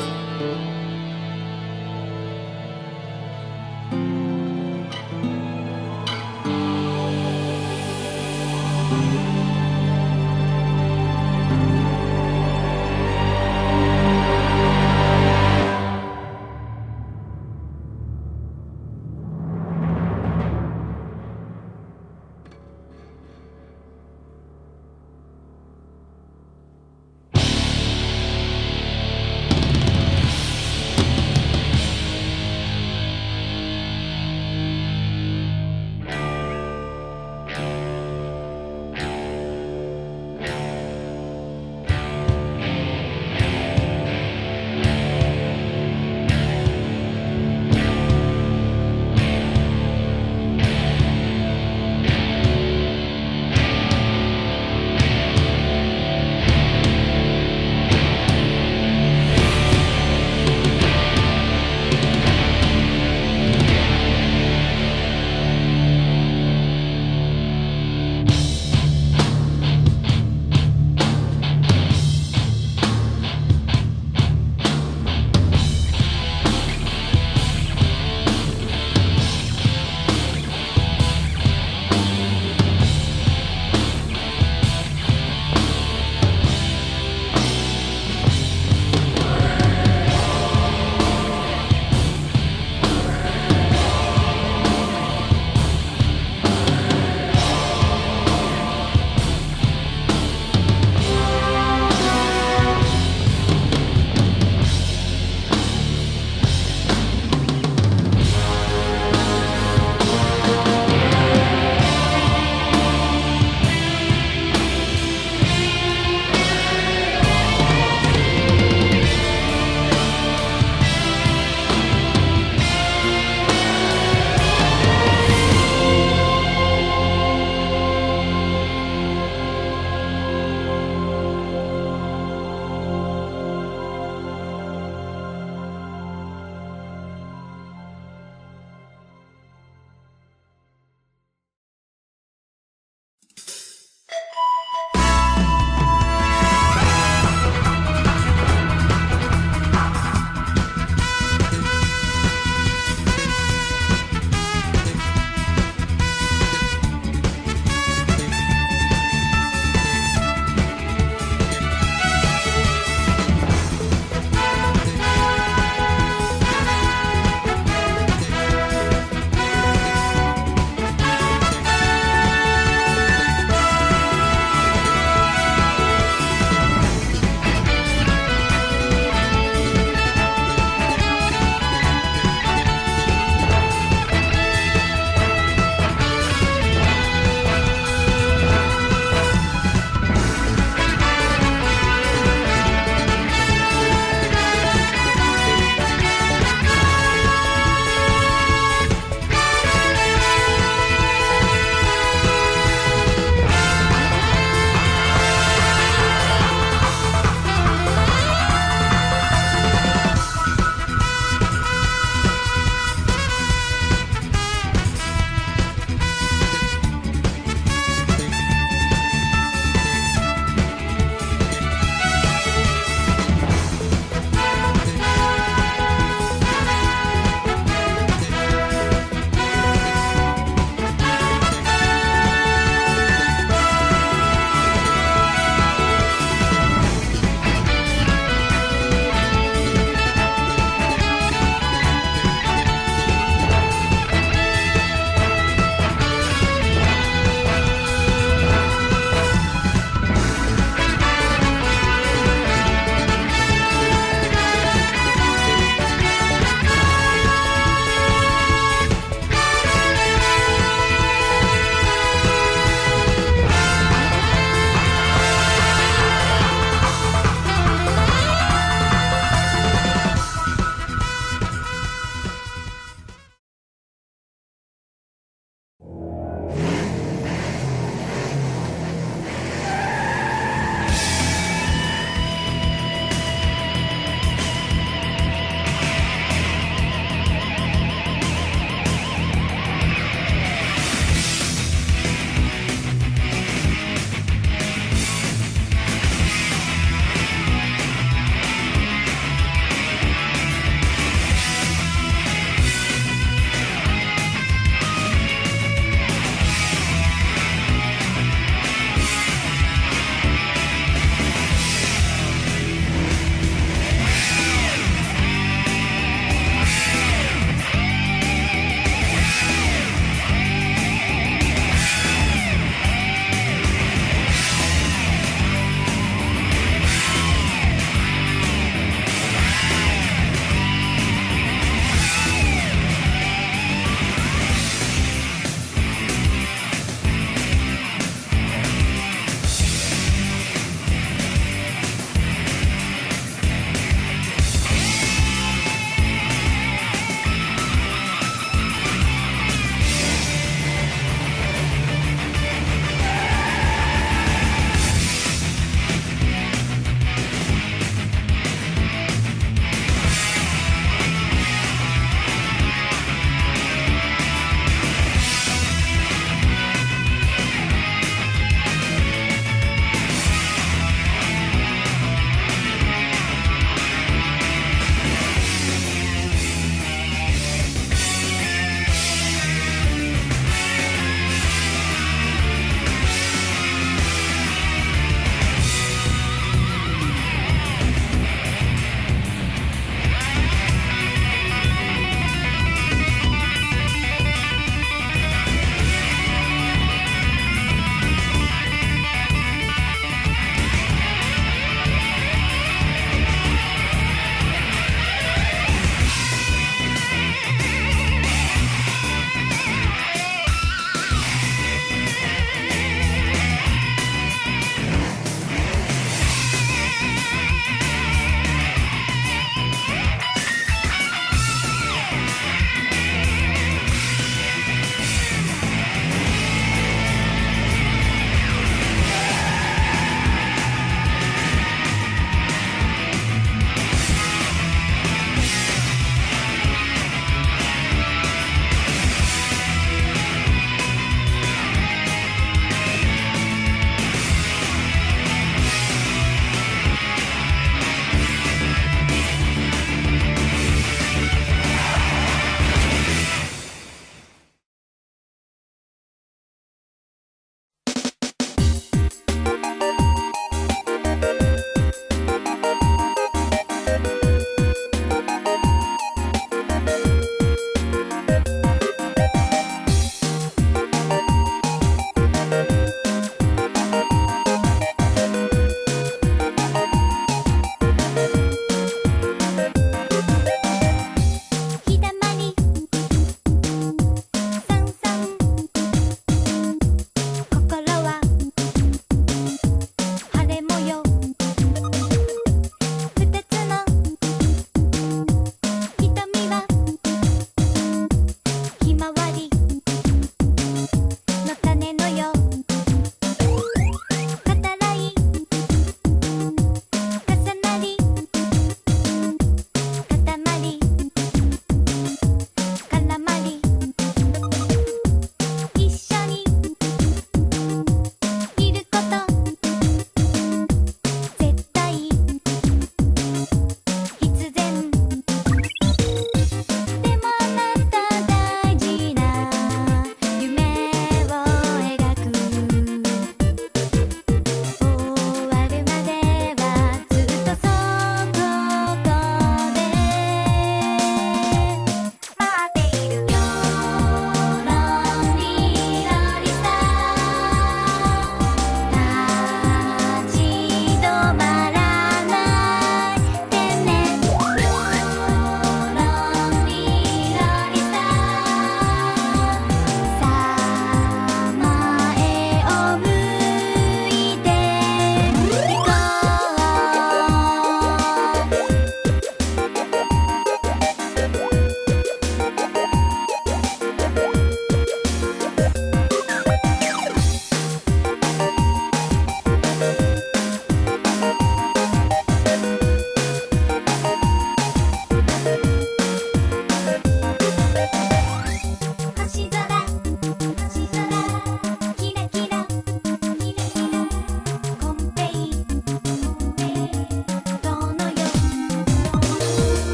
Música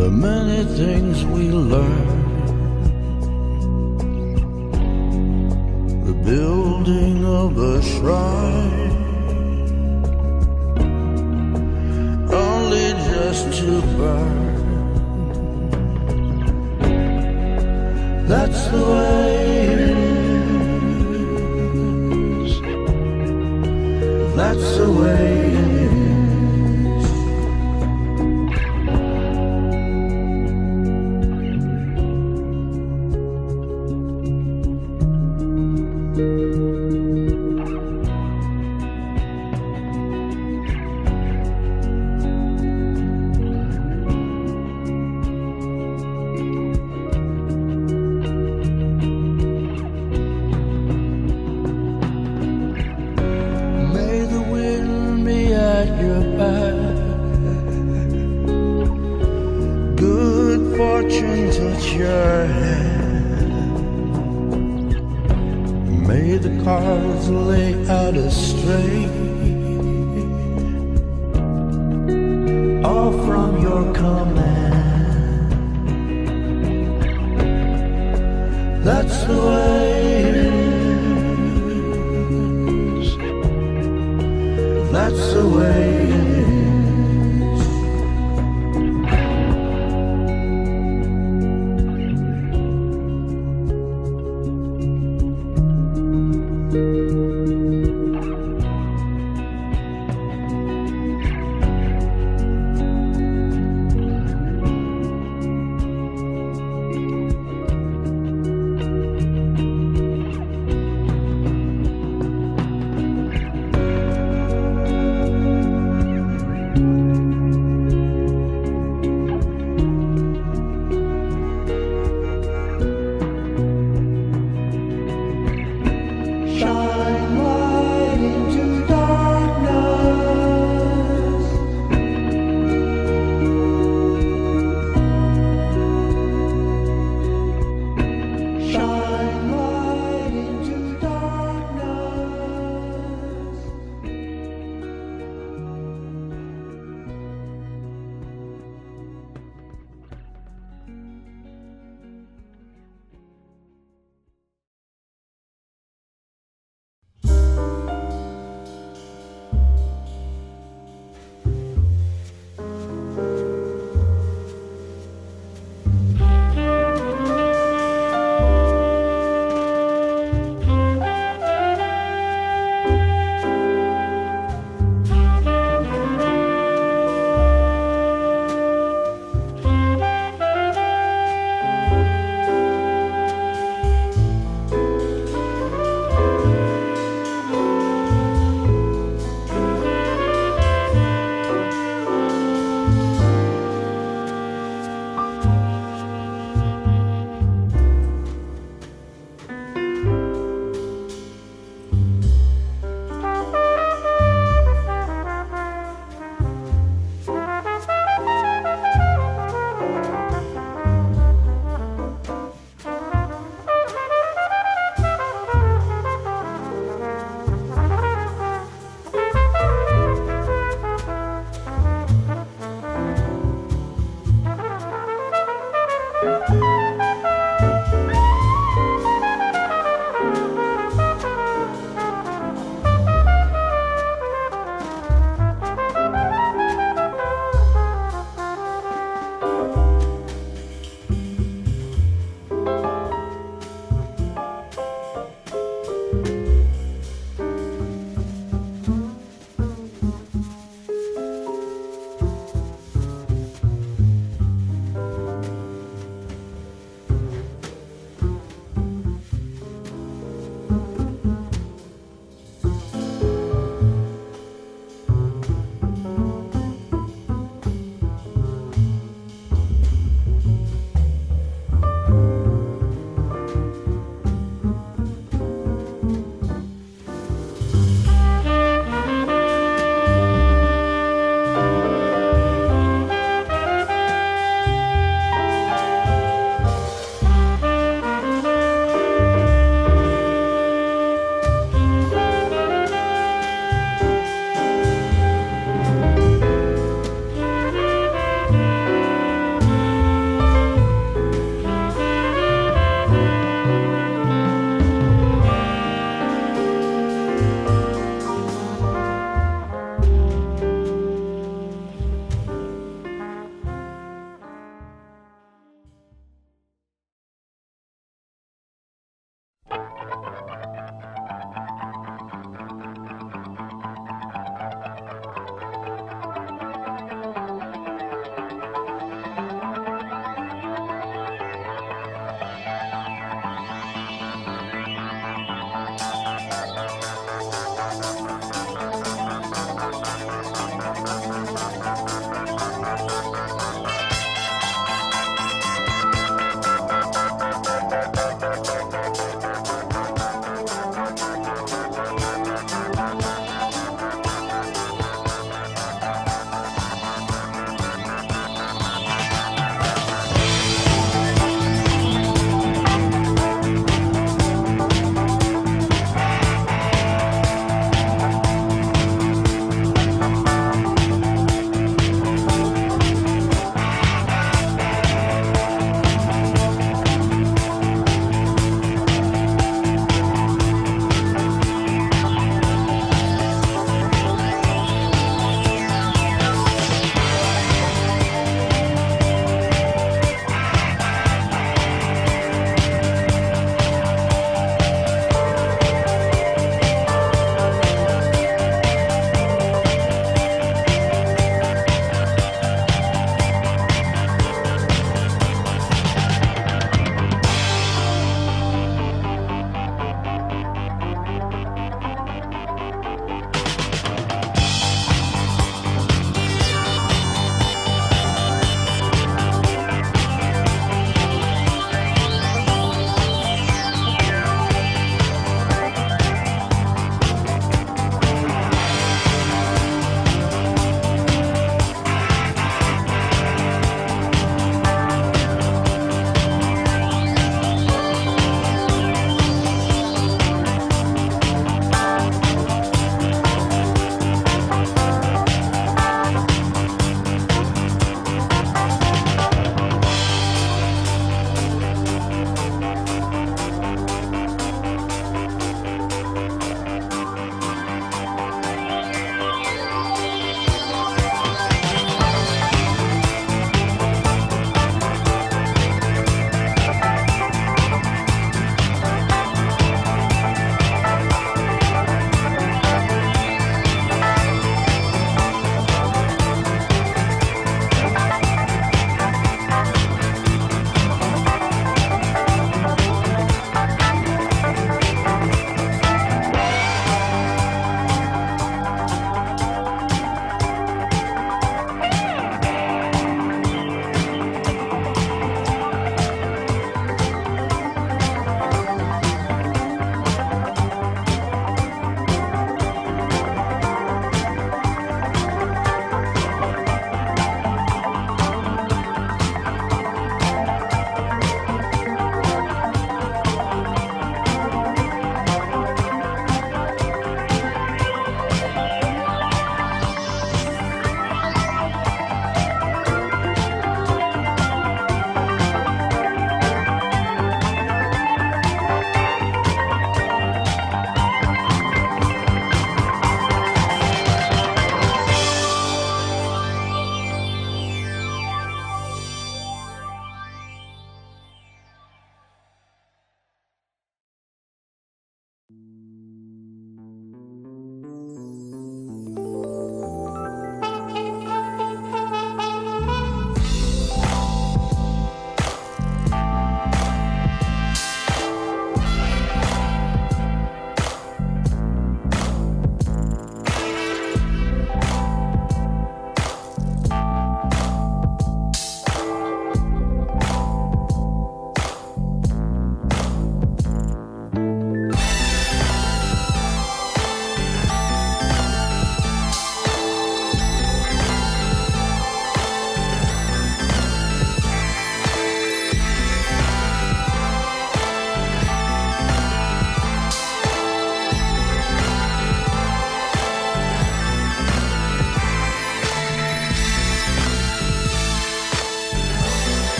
the many things we learn. The building of a shrine, only just to burn. That's the way it is. That's the way Cards lay out a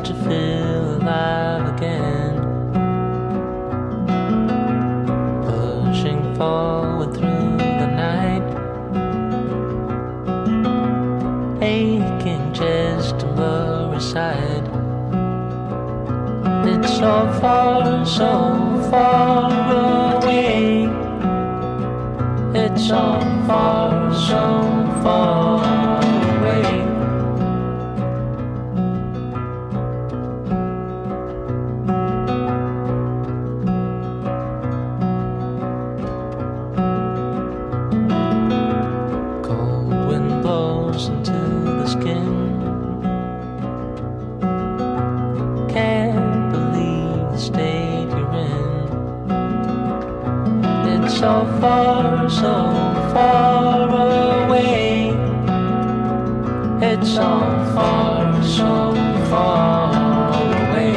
to feel alive again. Pushing forward through the night, aching just to move aside. It's so far, so far away. It's so far, so far so far, so far away.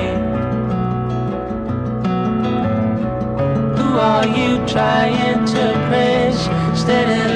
Who are you trying to praise? Steady